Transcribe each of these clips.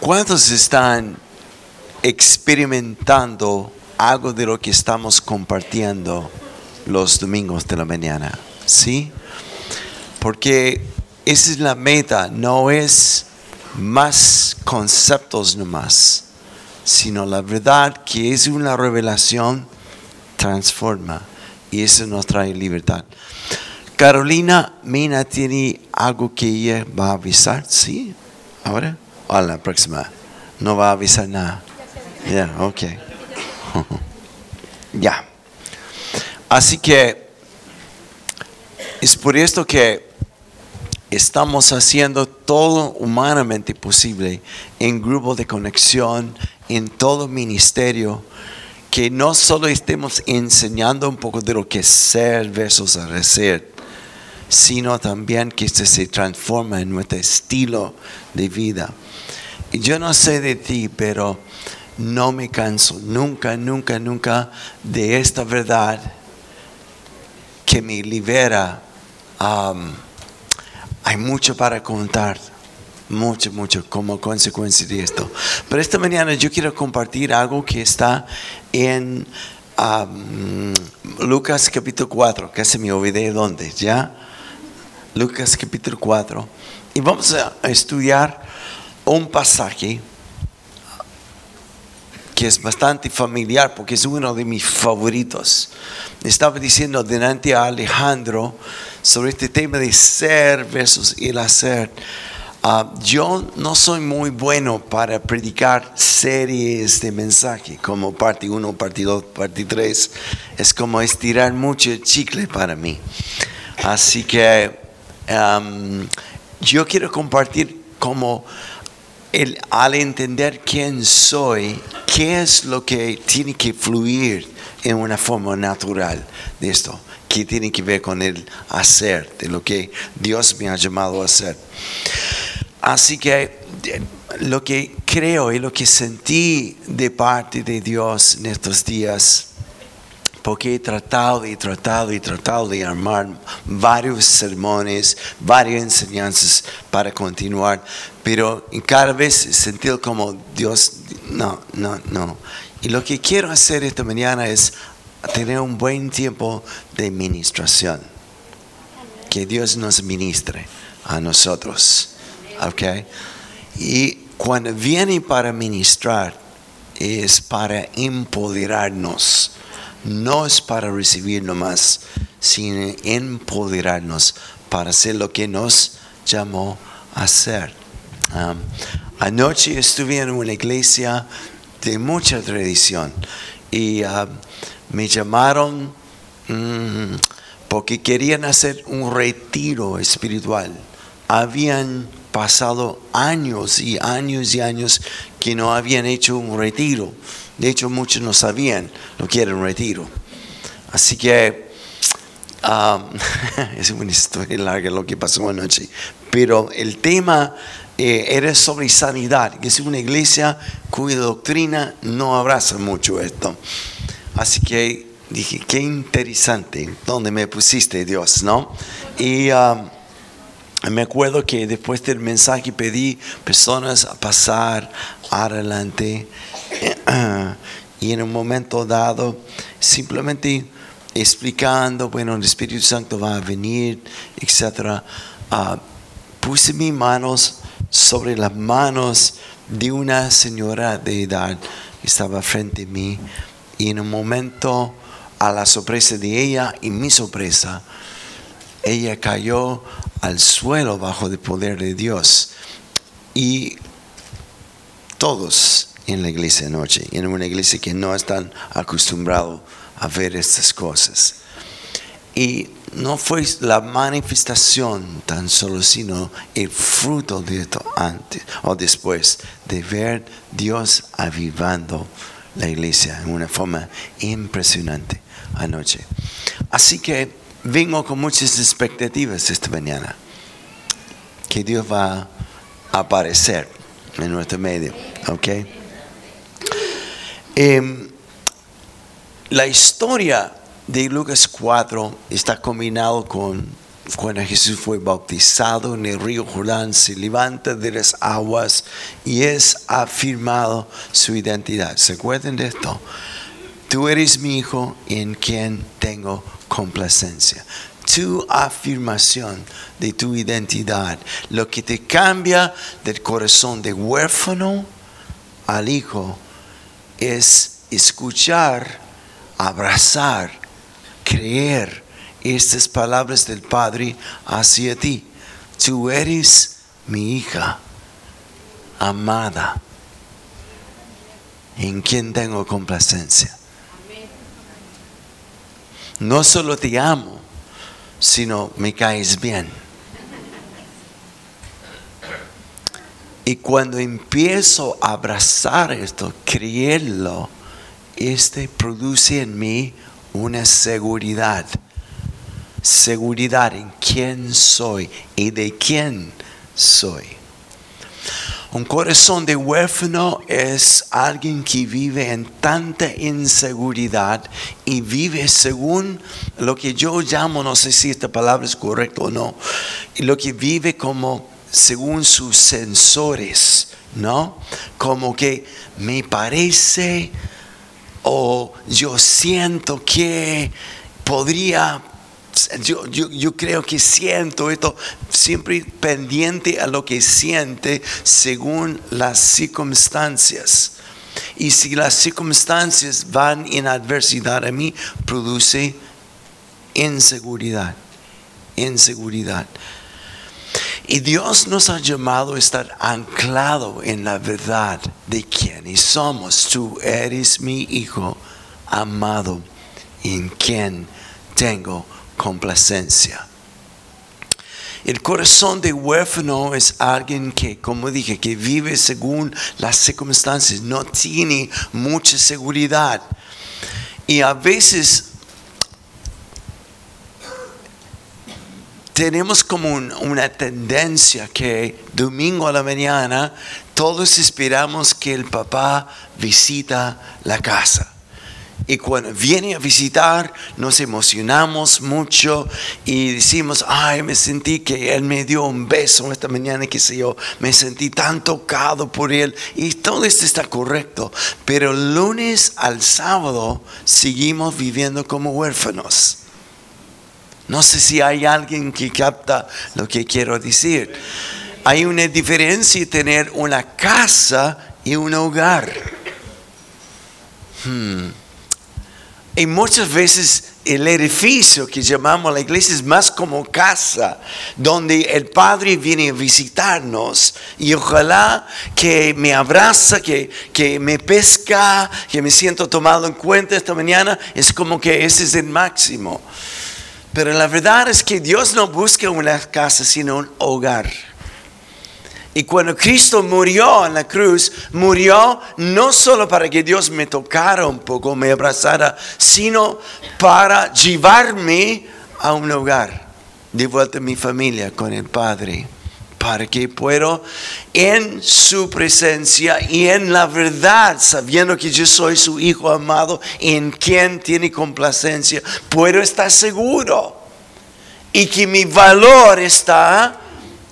¿Cuántos están experimentando algo de lo que estamos compartiendo los domingos de la mañana? ¿Sí? Porque esa es la meta, no es más conceptos nomás, sino la verdad que es una revelación transforma y eso nos trae libertad. Carolina Mina tiene algo que ella va a avisar, ¿sí? ¿Ahora? ¿O a la próxima? No va a avisar nada. Ya, ok. ya. Así que es por esto que estamos haciendo todo humanamente posible en grupo de conexión, en todo ministerio, que no solo estemos enseñando un poco de lo que es ser versus hacer, sino también que esto se transforma en nuestro estilo de vida. Yo no sé de ti, pero no me canso nunca, nunca, nunca de esta verdad que me libera. hay mucho para contar, mucho, mucho como consecuencia de esto. Pero esta mañana yo quiero compartir algo que está en Lucas capítulo 4, casi me olvidé dónde, ¿ya? Lucas capítulo 4. Y vamos a estudiar un pasaje que es bastante familiar porque es uno de mis favoritos. Estaba diciendo delante a Alejandro sobre este tema de ser versus el hacer. Ah, yo no soy muy bueno para predicar series de mensaje como parte 1, parte 2, parte 3. Es como estirar mucho el chicle para mí. Así que yo quiero compartir como al entender quién soy, qué es lo que tiene que fluir en una forma natural de esto, que tiene que ver con el hacer, de lo que Dios me ha llamado a hacer. Así que lo que creo y lo que sentí de parte de Dios en estos días porque he tratado y tratado y tratado de armar varios sermones, varias enseñanzas para continuar, pero cada vez sentido como Dios, no, no, no. Y lo que quiero hacer esta mañana es tener un buen tiempo de ministración. Que Dios nos ministre a nosotros. ¿Ok? Y cuando viene para ministrar, es para empoderarnos no es para recibir nomás, sino empoderarnos para hacer lo que nos llamó a hacer. anoche estuve en una iglesia de mucha tradición y me llamaron mm, porque querían hacer un retiro espiritual. Habían pasado años y años y años que no habían hecho un retiro. De hecho, muchos no sabían lo que un retiro. Así que um, es una historia larga lo que pasó anoche. Pero el tema eh, era sobre sanidad, que es una iglesia cuya doctrina no abraza mucho esto. Así que dije, qué interesante, ¿dónde me pusiste Dios? ¿no? Y um, me acuerdo que después del mensaje pedí personas a pasar adelante y en un momento dado simplemente explicando, bueno, el Espíritu Santo va a venir, etc. Ah, puse mis manos sobre las manos de una señora de edad que estaba frente a mí y en un momento a la sorpresa de ella y mi sorpresa, ella cayó al suelo bajo el poder de Dios. Y todos en la iglesia noche, en una iglesia que no están acostumbrados a ver estas cosas. Y no fue la manifestación tan solo, sino el fruto de esto antes o después de ver Dios avivando la iglesia en una forma impresionante anoche. Así que vengo con muchas expectativas esta mañana, que Dios va a aparecer en nuestro medio, ¿ok? Em, la historia de Lucas 4 está combinado con cuando Jesús fue bautizado en el río Jordán, se levanta de las aguas y es afirmado su identidad. ¿Se acuerdan de esto? Tú eres mi hijo en quien tengo complacencia. Tu afirmación de tu identidad, lo que te cambia del corazón de huérfano al hijo, es escuchar, abrazar, creer estas palabras del Padre hacia ti. Tú eres mi hija amada, en quien tengo complacencia. No solo te amo, sino me caes bien. Y cuando empiezo a abrazar esto, creerlo, este produce en mí una seguridad seguridad en quién soy y de quién soy. Un corazón de huérfano es alguien que vive en tanta inseguridad y vive según lo que yo llamo, no sé si esta palabra es correcta o no, lo que vive como según sus sensores, ¿no? Como que me parece o yo siento que podría yo, yo, creo que siento esto siempre pendiente a lo que siente según las circunstancias. Y si las circunstancias van en adversidad a mí, produce inseguridad, inseguridad. Y Dios nos ha llamado a estar anclado en la verdad de quienes somos. Tú eres mi hijo amado en quien tengo complacencia. El corazón de huérfano es alguien que, como dije, que vive según las circunstancias, no tiene mucha seguridad. Y a veces tenemos como una tendencia que domingo a la mañana todos esperamos que el papá visita la casa. Y cuando viene a visitar, nos emocionamos mucho y decimos, ay, me sentí que Él me dio un beso esta mañana, qué sé yo, me sentí tan tocado por Él. Y todo esto está correcto. Pero lunes al sábado seguimos viviendo como huérfanos. No sé si hay alguien que capta lo que quiero decir. Hay una diferencia en tener una casa y un hogar. Hmm. Y muchas veces el edificio que llamamos la iglesia es más como casa, donde el Padre viene a visitarnos y ojalá que me abraza, que, que me pesca, que me siento tomado en cuenta esta mañana, es como que ese es el máximo. Pero la verdad es que Dios no busca una casa, sino un hogar. Y cuando Cristo murió en la cruz, murió no solo para que Dios me tocara un poco, me abrazara, sino para llevarme a un hogar, de vuelta a mi familia con el Padre, para que puedo en su presencia y en la verdad, sabiendo que yo soy su Hijo amado, en quien tiene complacencia, puedo estar seguro y que mi valor está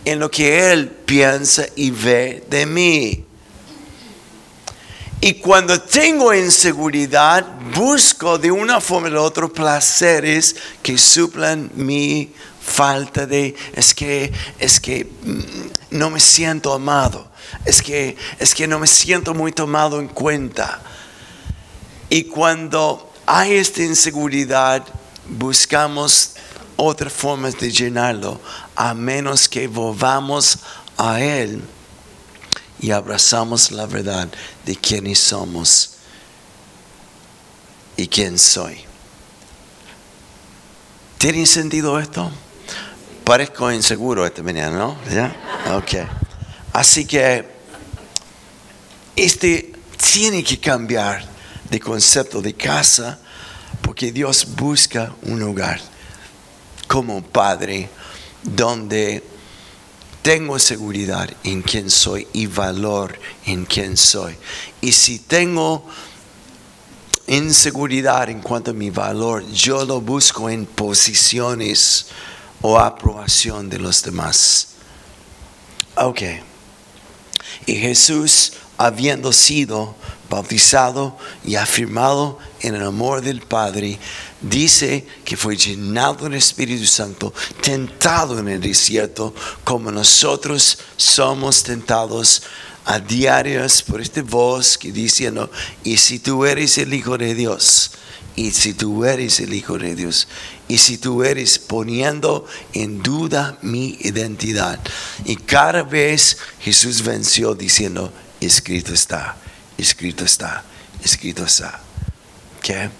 en lo que Él piensa y ve de mí. Y cuando tengo inseguridad, busco de una forma u otra placeres que suplan mi falta de, es que, es que mm, no me siento amado, es que, es que no me siento muy tomado en cuenta. Y cuando hay esta inseguridad, buscamos otras formas de llenarlo, a menos que volvamos a Él y abrazamos la verdad de quiénes somos y quién soy. ¿Tiene sentido esto? Parezco inseguro esta mañana, ¿no? ¿Ya? Ok. Así que este tiene que cambiar de concepto de casa porque Dios busca un hogar como padre donde tengo seguridad en quién soy y valor en quién soy. Y si tengo inseguridad en cuanto a mi valor, yo lo busco en posiciones o aprobación de los demás. Ok. Y Jesús, habiendo sido bautizado y afirmado en el amor del Padre, dice que fue llenado del Espíritu Santo, tentado en el desierto, como nosotros somos tentados a diarios por este voz que diciendo, y si tú eres el Hijo de Dios, y si tú eres el Hijo de Dios, y si tú eres poniendo en duda mi identidad. Y cada vez Jesús venció diciendo, escrito está, escrito está, escrito está. ¿Qué?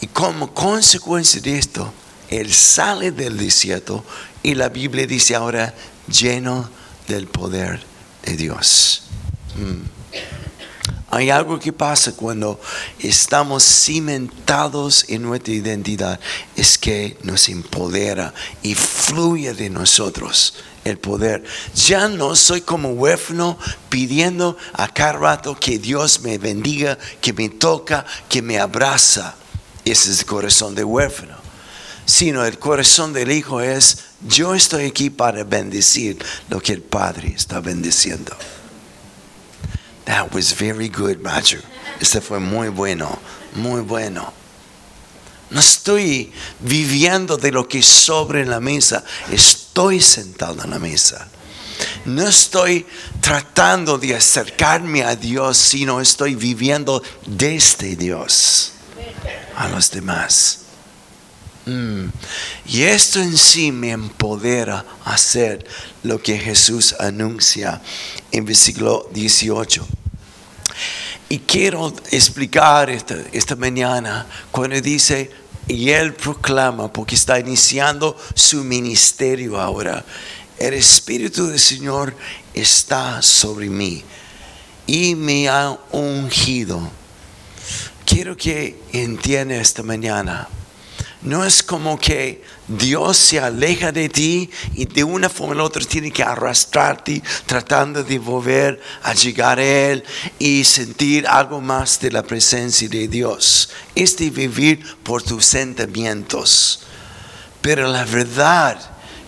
Y como consecuencia de esto, Él sale del desierto y la Biblia dice ahora lleno del poder de Dios. Mm. Hay algo que pasa cuando estamos cimentados en nuestra identidad, es que nos empodera y fluye de nosotros el poder. Ya no soy como huérfano pidiendo a cada rato que Dios me bendiga, que me toca, que me abraza. Ese es el corazón de huérfano. Sino el corazón del hijo es, yo estoy aquí para bendecir lo que el Padre está bendiciendo. That was very good, Roger. Este fue muy bueno, muy bueno. No estoy viviendo de lo que sobre en la mesa, estoy sentado en la mesa. No estoy tratando de acercarme a Dios, sino estoy viviendo desde Dios a los demás. Mm. Y esto en sí me empodera a hacer lo que Jesús anuncia en versículo 18. Y quiero explicar esta, esta mañana cuando dice, y él proclama, porque está iniciando su ministerio ahora, el Espíritu del Señor está sobre mí y me ha ungido. Quiero que entienda esta mañana no es como que Dios se aleja de ti y de una forma u otra tiene que arrastrarte tratando de volver a llegar a Él y sentir algo más de la presencia de Dios. Es de vivir por tus sentimientos. Pero la verdad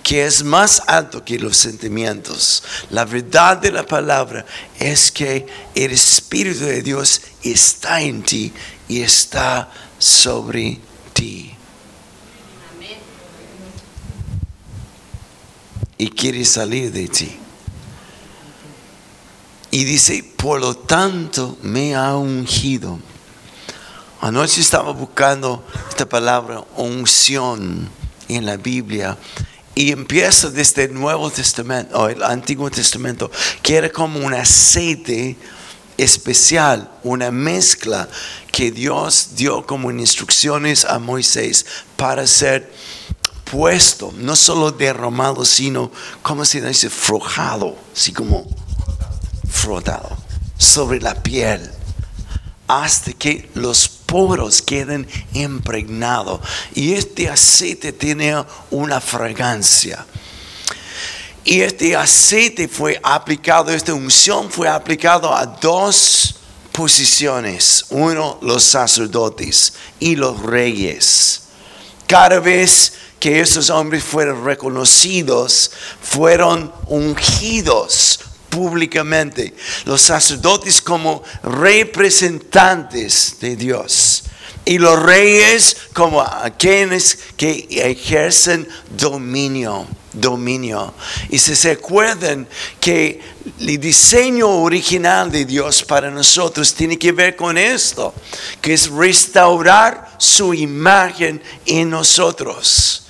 que es más alto que los sentimientos. La verdad de la palabra es que el Espíritu de Dios está en ti y está sobre ti. Y quiere salir de ti. Y dice, por lo tanto me ha ungido. Anoche estaba buscando esta palabra unción en la Biblia y empieza desde el Nuevo Testamento o el Antiguo Testamento, que era como un aceite especial, una mezcla que Dios dio como instrucciones a Moisés para ser puesto, no solo derramado, sino, como se dice? Frojado, así como frotado sobre la piel, hasta que los poros queden impregnados. Y este aceite tiene una fragancia. Y este aceite fue aplicado, esta unción fue aplicado a dos posiciones. Uno, los sacerdotes y los reyes. Cada vez que esos hombres fueron reconocidos, fueron ungidos públicamente. Los sacerdotes como representantes de Dios. Y los reyes como aquellos que ejercen dominio, dominio. Y si se acuerdan que el diseño original de Dios para nosotros tiene que ver con esto, que es restaurar su imagen en nosotros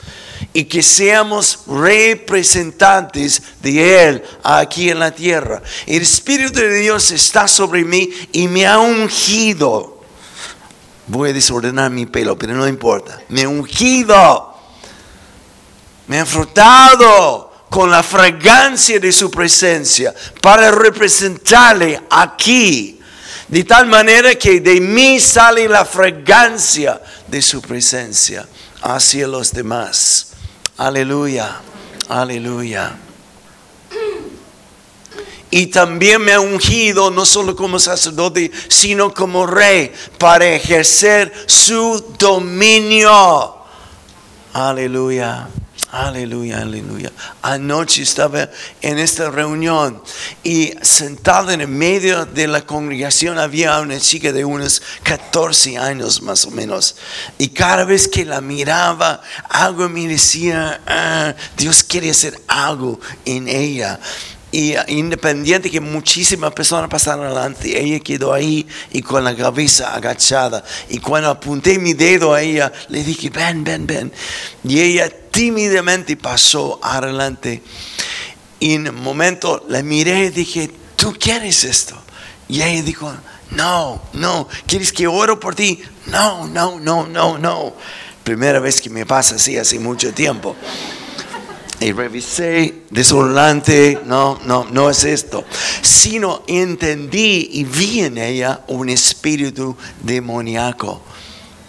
y que seamos representantes de Él aquí en la tierra. El Espíritu de Dios está sobre mí y me ha ungido. Voy a desordenar mi pelo, pero no importa. Me ha ungido. Me ha frotado con la fragancia de su presencia para representarle aquí. De tal manera que de mí sale la fragancia de su presencia hacia los demás. Aleluya, aleluya. Y también me ha ungido no solo como sacerdote, sino como rey para ejercer su dominio. Aleluya, Aleluya, aleluya. Anoche estaba en esta reunión y sentado en el medio de la congregación había una chica de unos 14 años más o menos. Y cada vez que la miraba, algo me decía, ah, Dios quiere hacer algo en ella. Y uh, independiente que muchísimas personas pasaron adelante, ella quedó ahí y con la cabeza agachada. Y cuando apunté mi dedo a ella, le dije, ven, ven, ven. Y ella tímidamente pasó adelante. Y en un momento la miré y dije, ¿tú quieres esto? Y ella dijo, no, no, ¿quieres que oro por ti? No, no, no, no, no. Primera vez que me pasa así hace mucho tiempo y revisé desolante, no, no, no es esto, sino entendí y vi en ella un espíritu demoníaco.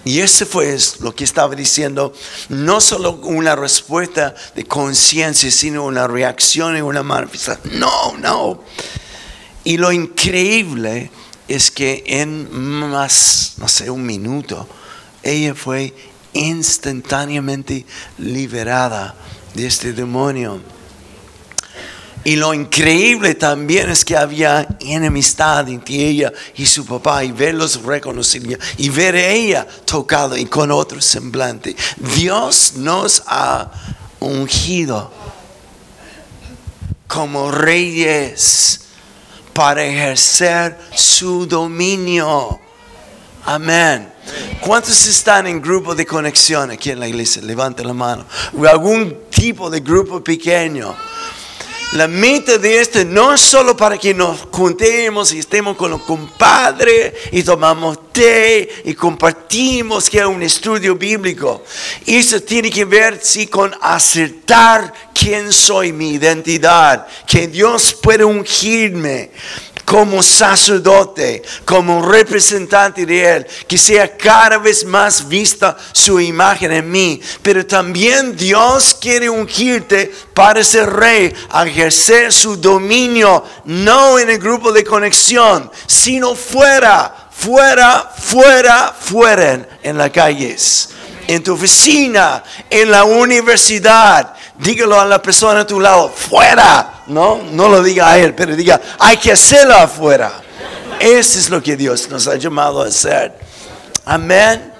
Y ese fue lo que estaba diciendo, no solo una respuesta de conciencia, sino una reacción y una manifestación. No, no. Y lo increíble es que en más, no sé, un minuto, ella fue instantáneamente liberada de este demonio. Y lo increíble también es que había enemistad entre ella y su papá y verlos reconocer y ver a ella tocado y con otro semblante. Dios nos ha ungido como reyes para ejercer su dominio. Amén. ¿Cuántos están en grupo de conexión aquí en la iglesia? Levante la mano. Algún de grupo pequeño. La meta de esto no es solo para que nos juntemos y estemos con los compadres y tomamos té y compartimos que es un estudio bíblico. Eso tiene que ver sí, con acertar quién soy, mi identidad, que Dios puede ungirme como sacerdote, como representante de Él, que sea cada vez más vista su imagen en mí. Pero también Dios quiere ungirte para ser rey, ejercer su dominio, no en el grupo de conexión, sino fuera, fuera, fuera, fuera en las calles, en tu oficina, en la universidad. Dígalo a la persona a tu lado, fuera no, no lo diga a él, pero diga, hay que hacerlo afuera. Eso es lo que Dios nos ha llamado a hacer. Amén.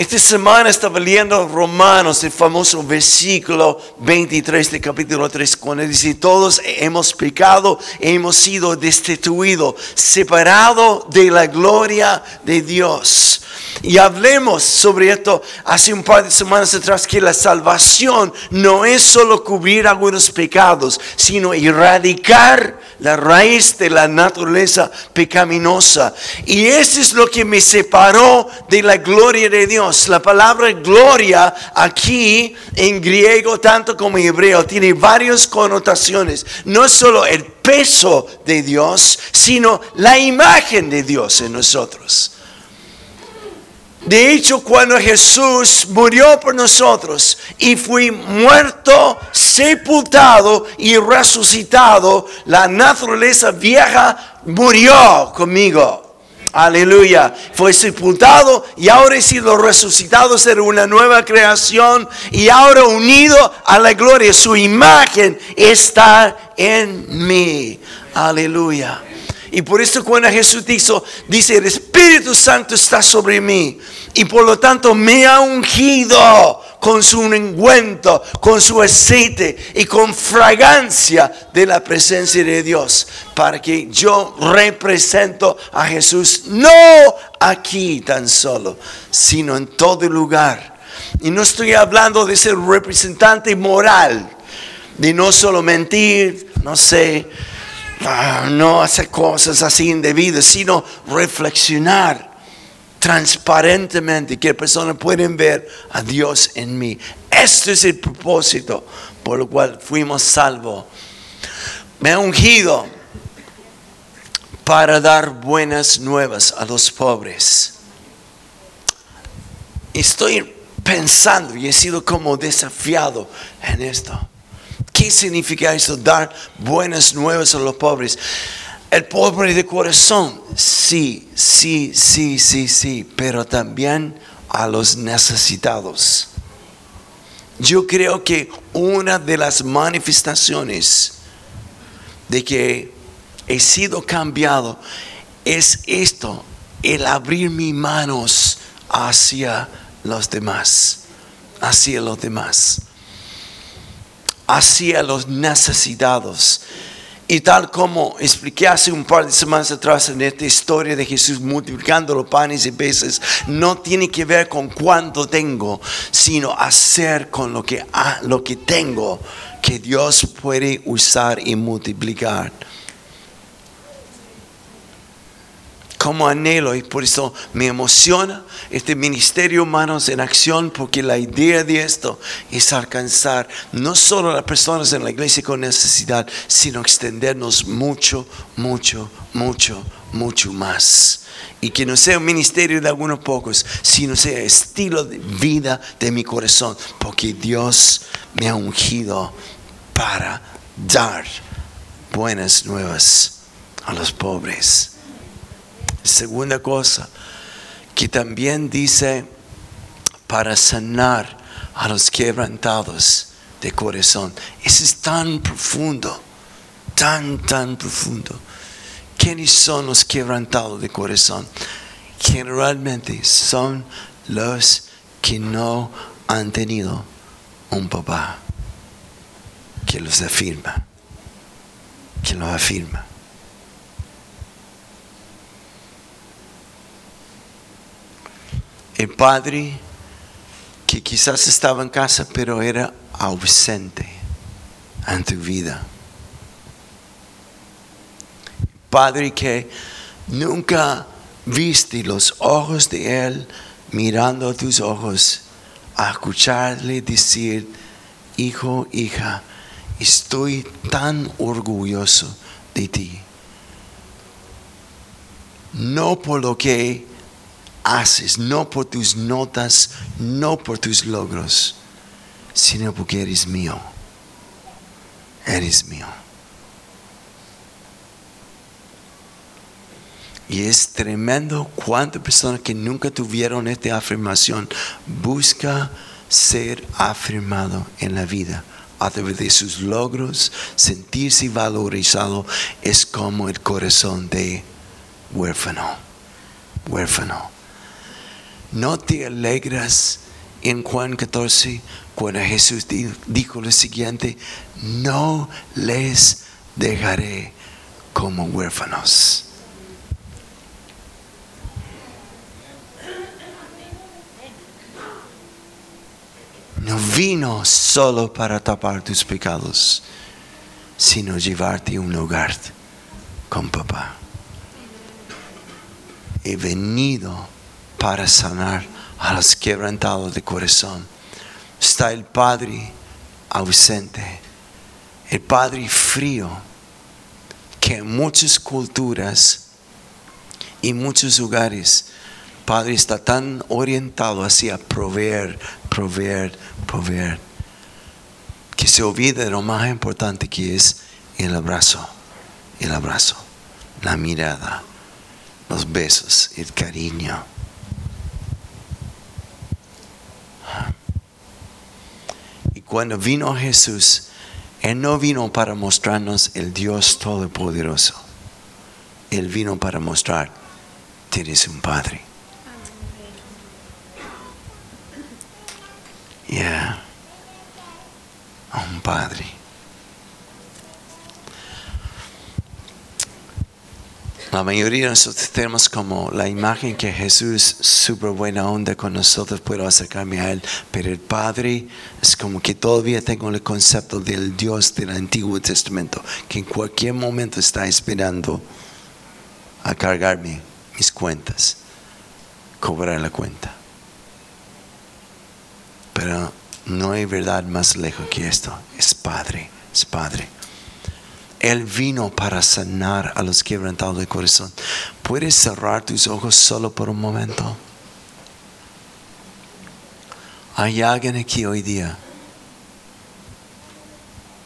Esta semana estaba leyendo Romanos, el famoso versículo 23 de capítulo 3, cuando dice, todos hemos pecado, hemos sido destituidos, separados de la gloria de Dios. Y hablemos sobre esto hace un par de semanas atrás, que la salvación no es solo cubrir algunos pecados, sino erradicar la raíz de la naturaleza pecaminosa. Y eso es lo que me separó de la gloria de Dios. La palabra gloria aquí en griego, tanto como en hebreo, tiene varias connotaciones. No solo el peso de Dios, sino la imagen de Dios en nosotros. De hecho, cuando Jesús murió por nosotros y fui muerto, sepultado y resucitado, la naturaleza vieja murió conmigo. Aleluya. Fue sepultado y ahora he sido resucitado, ser una nueva creación y ahora unido a la gloria. Su imagen está en mí. Aleluya. Y por eso cuando Jesús dijo, dice, el Espíritu Santo está sobre mí. Y por lo tanto me ha ungido con su ungüento, con su aceite y con fragancia de la presencia de Dios. Para que yo represento a Jesús, no aquí tan solo, sino en todo lugar. Y no estoy hablando de ser representante moral, de no solo mentir, no sé Ah, no hacer cosas así indebidas, sino reflexionar transparentemente que personas pueden ver a Dios en mí. Este es el propósito por lo cual fuimos salvos. Me ha ungido para dar buenas nuevas a los pobres. Estoy pensando y he sido como desafiado en esto. ¿Qué significa eso? Dar buenas nuevas a los pobres. El pobre de corazón, sí, sí, sí, sí, sí, pero también a los necesitados. Yo creo que una de las manifestaciones de que he sido cambiado es esto, el abrir mis manos hacia los demás, hacia los demás, hacia los necesitados. Y tal como expliqué hace un par de semanas atrás en esta historia de Jesús multiplicando los panes y peces, no tiene que ver con cuánto tengo, sino hacer con lo que, lo que tengo, que Dios puede usar y multiplicar. Como anhelo y por eso me emociona este ministerio Manos en Acción, porque la idea de esto es alcanzar no solo a las personas en la iglesia con necesidad, sino extendernos mucho, mucho, mucho, mucho más. Y que no sea un ministerio de algunos pocos, sino sea estilo de vida de mi corazón, porque Dios me ha ungido para dar buenas nuevas a los pobres. Segunda cosa, que también dice para sanar a los quebrantados de corazón. Eso es tan profundo, tan, tan profundo. ¿Quiénes son los quebrantados de corazón? Generalmente son los que no han tenido un papá que los afirma, que los afirma. El padre que quizás estaba en casa, pero era ausente en tu vida. Padre que nunca viste los ojos de Él mirando a tus ojos, a escucharle decir, hijo, hija, estoy tan orgulloso de ti. No por lo que haces, no por tus notas, no por tus logros, sino porque eres mío. Eres mío. Y es tremendo cuántas personas que nunca tuvieron esta afirmación busca ser afirmado en la vida a través de sus logros, sentirse valorizado, es como el corazón de huérfano, huérfano. ¿No te alegras en Juan 14 cuando Jesús dijo lo siguiente? No les dejaré como huérfanos. No vino solo para tapar tus pecados, sino llevarte a un hogar con papá. He venido para sanar a los quebrantados de corazón. Está el Padre ausente, el Padre frío, que en muchas culturas y muchos lugares, Padre está tan orientado hacia proveer, proveer, proveer, que se olvida de lo más importante que es el abrazo, el abrazo, la mirada, los besos, el cariño. Cuando vino Jesús, Él no vino para mostrarnos el Dios Todopoderoso. Él vino para mostrar, tienes un Padre. Ya, un Padre. La mayoría de nosotros tenemos como la imagen que Jesús, súper buena onda con nosotros, puedo acercarme a Él, pero el Padre es como que todavía tengo el concepto del Dios del Antiguo Testamento, que en cualquier momento está esperando a cargarme mis cuentas, cobrar la cuenta. Pero no hay verdad más lejos que esto, es Padre, es Padre. Él vino para sanar a los quebrantados de corazón. ¿Puedes cerrar tus ojos solo por un momento? Hay alguien aquí hoy día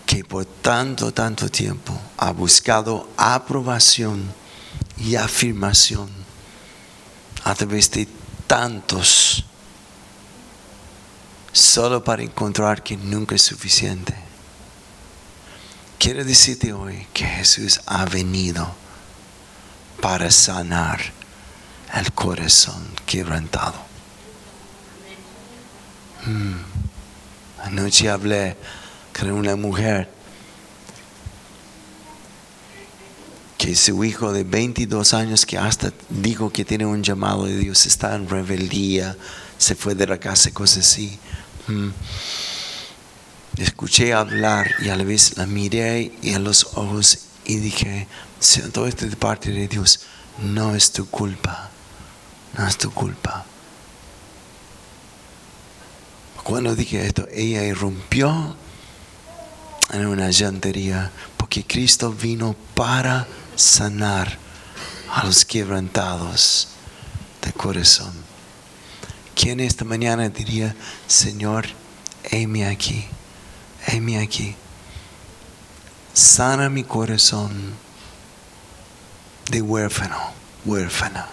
que por tanto, tanto tiempo ha buscado aprobación y afirmación a través de tantos solo para encontrar que nunca es suficiente. Quiero decirte hoy que Jesús ha venido para sanar el corazón quebrantado. Mm. Anoche hablé con una mujer que su hijo de 22 años que hasta dijo que tiene un llamado de Dios está en rebeldía, se fue de la casa, cosas así. Mm. Escuché hablar y a la vez la miré y a los ojos y dije, todo esto de parte de Dios, no es tu culpa, no es tu culpa. Cuando dije esto, ella irrumpió en una llantería porque Cristo vino para sanar a los quebrantados de corazón. ¿Quién esta mañana diría, Señor, heme aquí, heme aquí, sana mi corazón de huérfano, huérfana?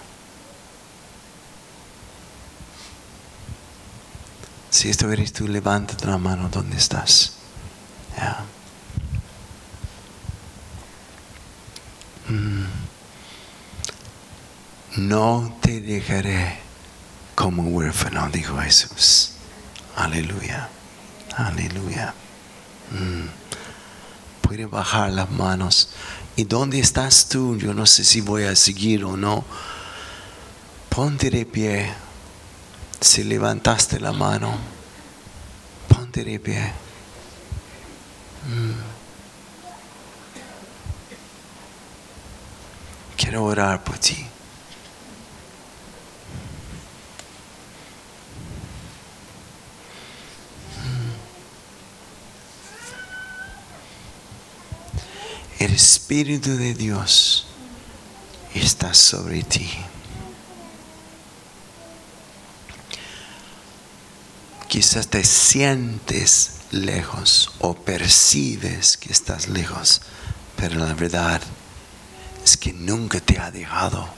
Si esto eres tú, levanta la mano donde estás. Mm. No te dejaré como huérfano, dijo Jesús. Aleluya. Aleluya. Mm. Puede bajar las manos. ¿Y dónde estás tú? Yo no sé si voy a seguir o no. Ponte de pie. Si levantaste la mano, ponte de pie. Mm. Quiero orar por ti. El Espíritu de Dios está sobre ti. Quizás te sientes lejos o percibes que estás lejos, pero la verdad es que nunca te ha dejado.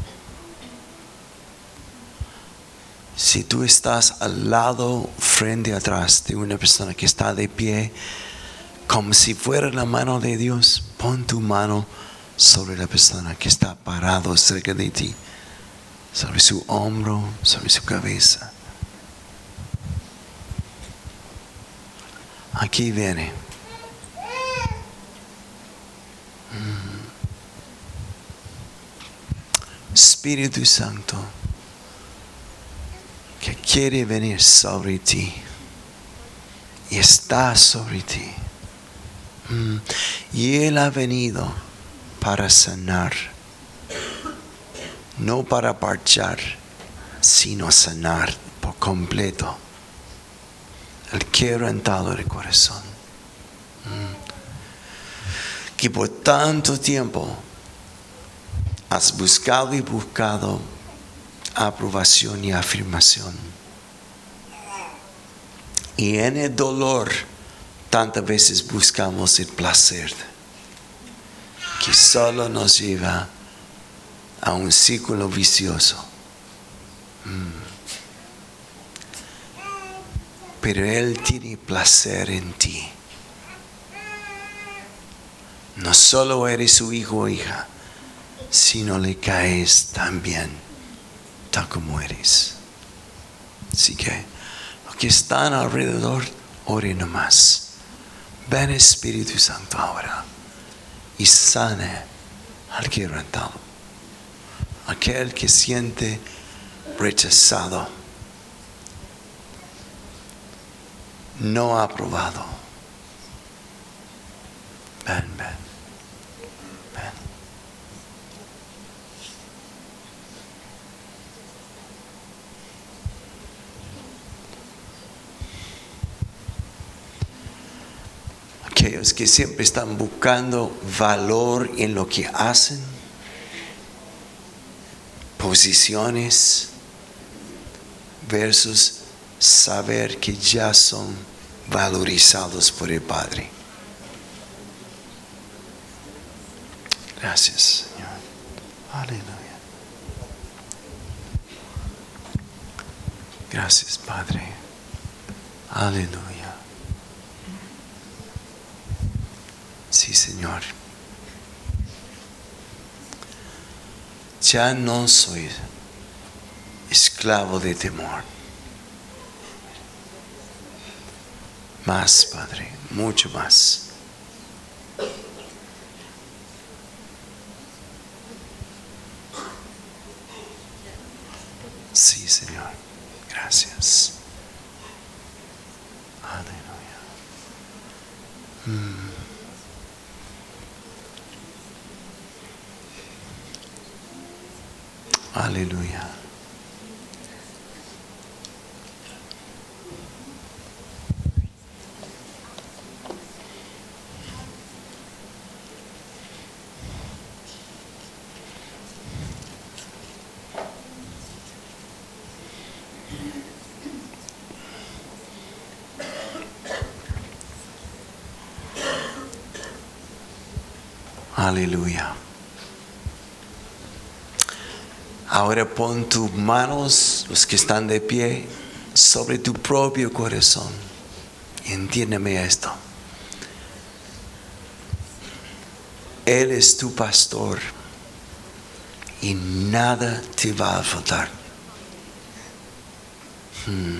Si tú estás al lado, frente atrás de una persona que está de pie, como si fuera la mano de Dios, pon tu mano sobre la persona que está parado cerca de ti, sobre su hombro, sobre su cabeza. Aquí viene. Mm. Espíritu Santo, que quiere venir sobre ti y está sobre ti. Mm. Y Él ha venido para sanar, no para parchar, sino sanar por completo el quebrantado de corazón. Mm. Que por tanto tiempo has buscado y buscado aprobación y afirmación. Y en el dolor tantas veces buscamos el placer que solo nos lleva a un círculo vicioso. Mm. pero Él tiene placer en ti. No solo eres su hijo o hija, sino le caes también, tal como eres. Así que los que están alrededor, oren nomás. Ven Espíritu Santo ahora y sane al quebrantado, aquel que siente rechazado no aprobado. Ven, ven. Aquellos que siempre están buscando valor en lo que hacen, posiciones versus saber que ya son valorizados por el Padre. Gracias, Señor. Aleluya. Gracias, Padre. Aleluya. Sí, Señor. Ya no soy esclavo de temor. Más, Padre, mucho más. Sí, Señor. Gracias. Aleluya. Mm. Aleluya. Aleluya. Ahora pon tus manos, los que están de pie, sobre tu propio corazón. Entiéndeme esto. Él es tu pastor y nada te va a faltar. Hmm.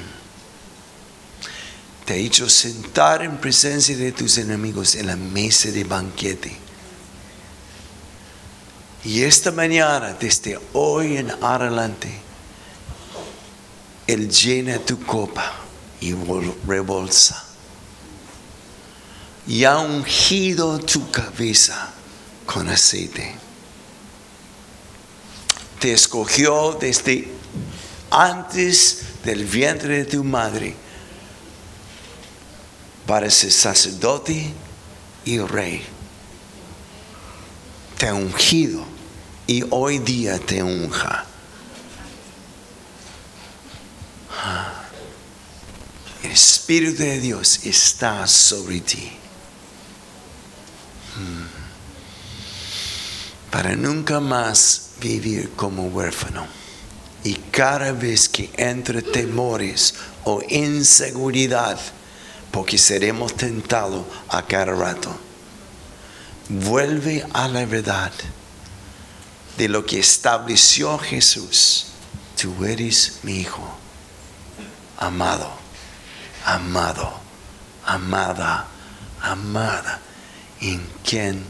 Te ha hecho sentar en presencia de tus enemigos en la mesa de banquete. Y esta mañana, desde hoy en adelante, Él llena tu copa y rebolsa. Y ha ungido tu cabeza con aceite. Te escogió desde antes del vientre de tu madre para ser sacerdote y rey. Te ha ungido y hoy día te unja. El Espíritu de Dios está sobre ti. Hmm. Para nunca más vivir como huérfano. Y cada vez que entre temores o inseguridad, porque seremos tentados a cada rato, vuelve a la verdad de lo que estableció Jesús. Tú eres mi hijo, amado, amado, amada, amada, en quien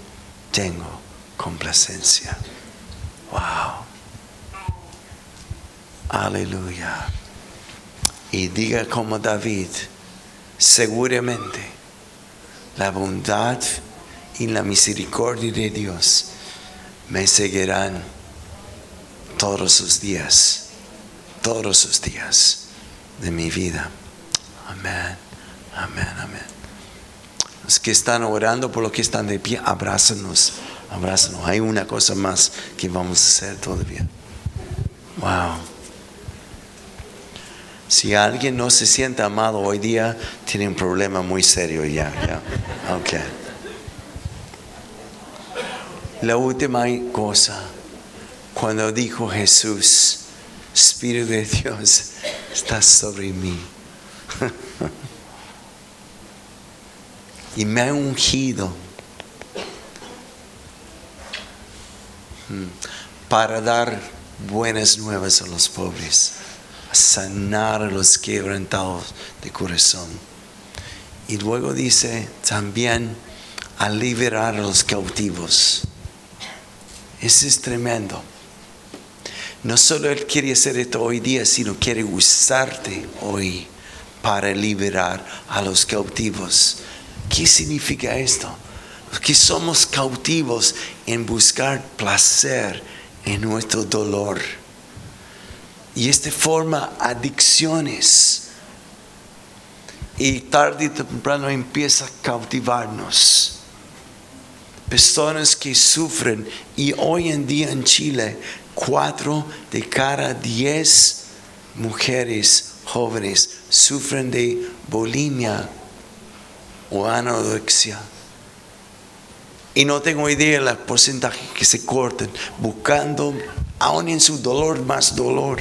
tengo complacencia. Wow. Aleluya. Y diga como David, seguramente la bondad y la misericordia de Dios me seguirán todos los días, todos los días de mi vida. Amén, amén, amén. Los que están orando por los que están de pie, abrázanos, abrázanos. Hay una cosa más que vamos a hacer todavía. Wow. Si alguien no se siente amado hoy día, tiene un problema muy serio ya. ya. Okay. La última cosa, cuando dijo Jesús, Espíritu de Dios está sobre mí. y me ha ungido para dar buenas nuevas a los pobres, sanar a los quebrantados de corazón. Y luego dice también a liberar a los cautivos. Eso es tremendo. No solo Él quiere hacer esto hoy día, sino quiere usarte hoy para liberar a los cautivos. ¿Qué significa esto? Que somos cautivos en buscar placer en nuestro dolor. Y este forma adicciones. Y tarde y temprano empieza a cautivarnos personas que sufren y hoy en día en Chile, cuatro de cada diez mujeres jóvenes sufren de bulimia o anorexia. Y no tengo idea del porcentaje que se cortan, buscando aún en su dolor más dolor.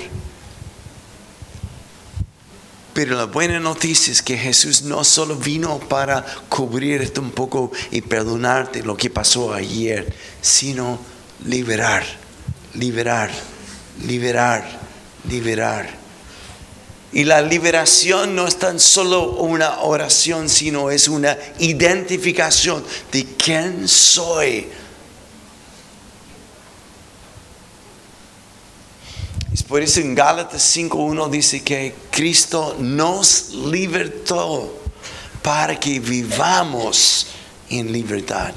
Pero la buena noticia es que Jesús no solo vino para cubrir esto un poco y perdonarte lo que pasó ayer, sino liberar, liberar, liberar, liberar. Y la liberación no es tan solo una oración, sino es una identificación de quién soy. Es por eso en Gálatas 5.1 dice que Cristo nos libertó para que vivamos en libertad.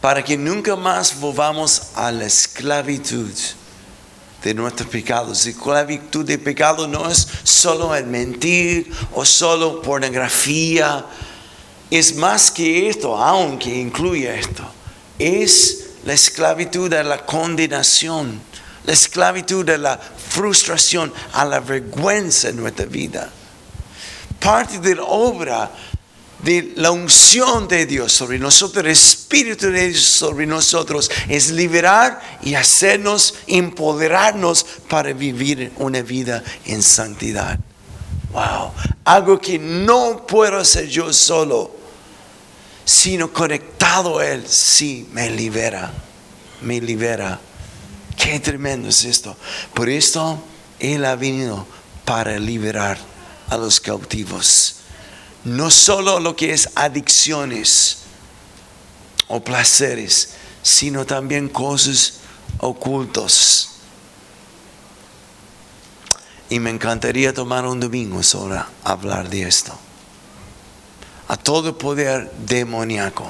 Para que nunca más volvamos a la esclavitud de nuestros pecados. La esclavitud de pecado no es solo el mentir o solo pornografía. Es más que esto, aunque incluye esto. Es la esclavitud de la condenación, la esclavitud de la frustración, a la vergüenza en nuestra vida. Parte de la obra de la unción de Dios sobre nosotros, el Espíritu de Dios sobre nosotros, es liberar y hacernos, empoderarnos para vivir una vida en santidad. Wow, algo que no puedo hacer yo solo, sino conectado a Él, sí, me libera, me libera. Qué tremendo es esto. Por esto Él ha venido para liberar a los cautivos no solo lo que es adicciones o placeres, sino también cosas ocultos. Y me encantaría tomar un domingo sobre hablar de esto. A todo poder demoníaco,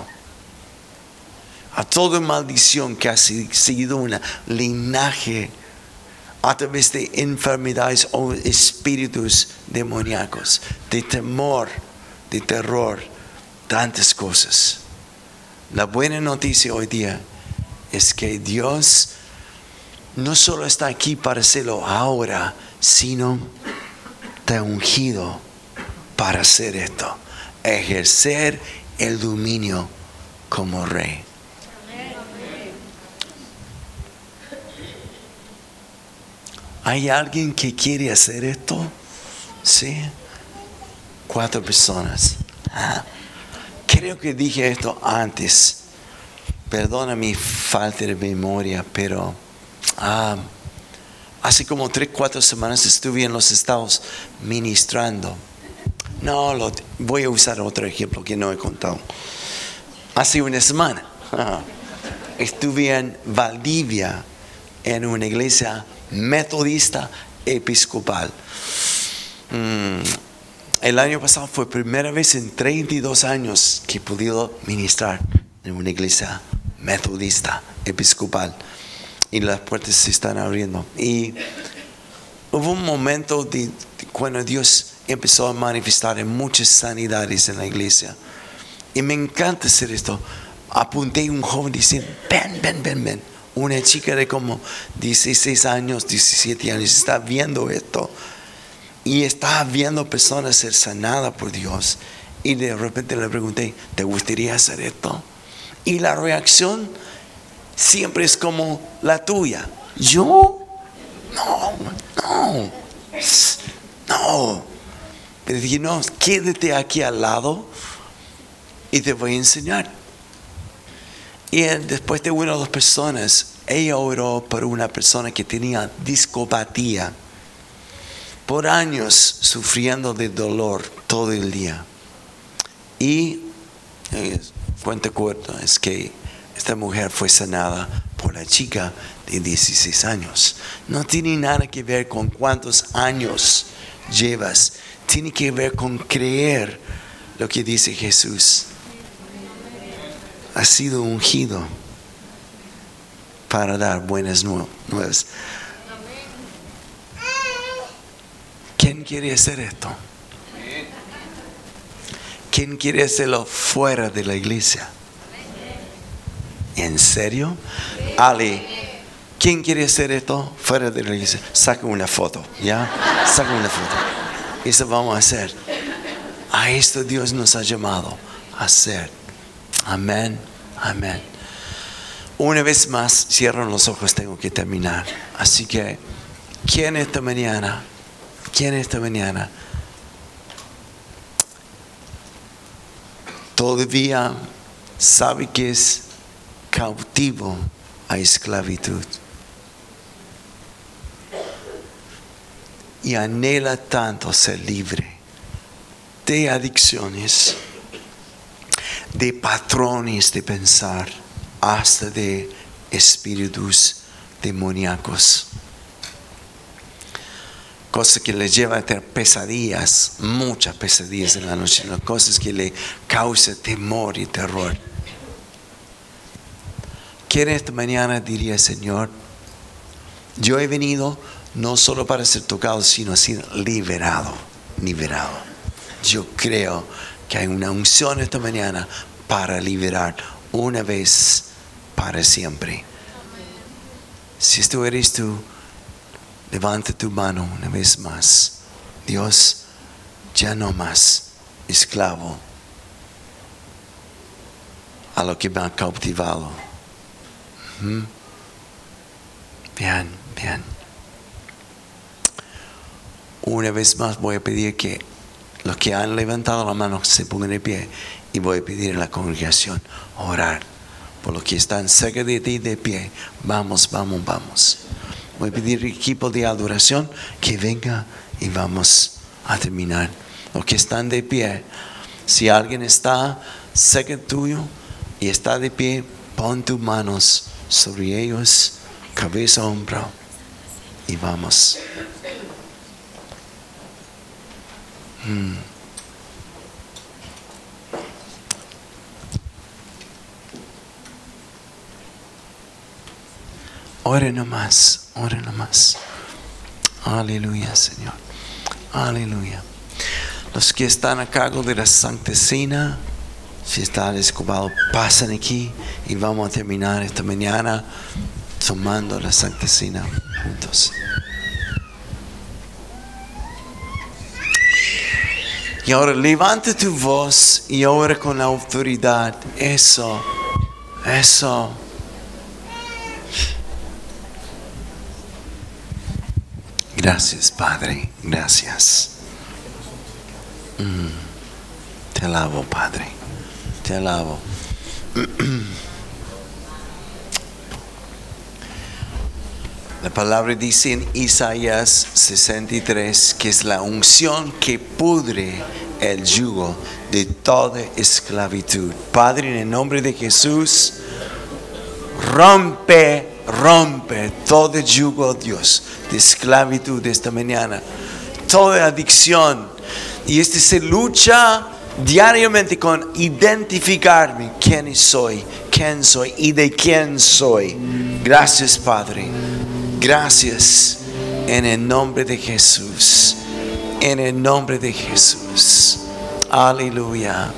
a toda maldición que ha sido un linaje a través de enfermedades o espíritus demoníacos, de temor de terror, tantas cosas. La buena noticia hoy día es que Dios no solo está aquí para hacerlo ahora, sino te ha ungido para hacer esto, ejercer el dominio como rey. ¿Hay alguien que quiere hacer esto? Sí cuatro personas. Ah, creo que dije esto antes. Perdona mi falta de memoria, pero ah, hace como tres, cuatro semanas estuve en los Estados ministrando. No, lo, voy a usar otro ejemplo que no he contado. Hace una semana estuve en Valdivia en una iglesia metodista episcopal. Mm, el año pasado fue primera vez en 32 años que he podido ministrar en una iglesia metodista episcopal y las puertas se están abriendo. Y hubo un momento cuando Dios empezó a manifestar en muchas sanidades en la iglesia. Y me encanta hacer esto. Apunté a un joven diciendo, ven, ven, ven, ven. Una chica de como 16 años, 17 años está viendo esto y estaba viendo personas ser sanadas por Dios. Y de repente le pregunté, ¿te gustaría hacer esto? Y la reacción siempre es como la tuya. ¿Yo? No, no, no. Pero dije, no, quédate aquí al lado y te voy a enseñar. Y después de una o dos personas, ella oró por una persona que tenía discopatía por años sufriendo de dolor todo el día. Y eh, cuenta corto es que esta mujer fue sanada por la chica de 16 años. No tiene nada que ver con cuántos años llevas. Tiene que ver con creer lo que dice Jesús. Ha sido ungido para dar buenas nuevas. ¿Quién quiere hacer esto? ¿Quién quiere hacerlo fuera de la iglesia? ¿En serio? Ali, ¿quién quiere hacer esto fuera de la iglesia? Saca una foto, ¿ya? Saca una foto. Eso vamos a hacer. A esto Dios nos ha llamado a hacer. Amén, amén. Una vez más, cierro los ojos, tengo que terminar. Así que, ¿quién esta mañana ¿Quién esta mañana todavía sabe que es cautivo a esclavitud? Y anhela tanto ser libre de adicciones, de patrones de pensar, hasta de espíritus demoníacos. Cosas que le llevan a tener pesadillas, muchas pesadillas en la noche, cosas que le causan temor y terror. ¿Quién esta mañana diría, Señor, yo he venido no solo para ser tocado, sino ser liberado, liberado. Yo creo que hay una unción esta mañana para liberar una vez para siempre. Si esto eres tú, levanta tu mano una vez más. Dios, ya no más esclavo a lo que me ha cautivado. Bien, bien. Una vez más voy a pedir que los que han levantado la mano se pongan de pie y voy a pedir a la congregación orar por los que están cerca de ti de pie. Vamos, vamos, vamos. Voy a pedir al equipo de adoración que venga y vamos a terminar. Los que están de pie, si alguien está cerca tuyo y está de pie, pon tus manos sobre ellos, cabeza, hombro y vamos. Hmm. Ore nomás, ore nomás. Aleluya, Señor. Aleluya. Los que están a cargo de la Santa Cena, si están descubados, pasan aquí y vamos a terminar esta mañana tomando la Santa Cena juntos. Y ahora levanta tu voz y ora con la autoridad. Eso, eso. Gracias, Padre. Gracias. Mm. Te alabo, Padre. Te alabo. La palabra dice en Isaías 63 que es la unción que pudre el yugo de toda esclavitud. Padre, en el nombre de Jesús, rompe, rompe todo yugo, Dios, de esclavitud esta mañana, toda adicción. Y este se lucha diariamente con identificarme quién soy, quién soy y de quién soy. Gracias, Padre. Gracias en el nombre de Jesús. En el nombre de Jesús. Aleluya.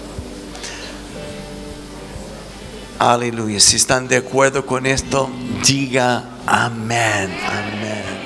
Aleluya. Si están de acuerdo con esto, diga amén. Amén.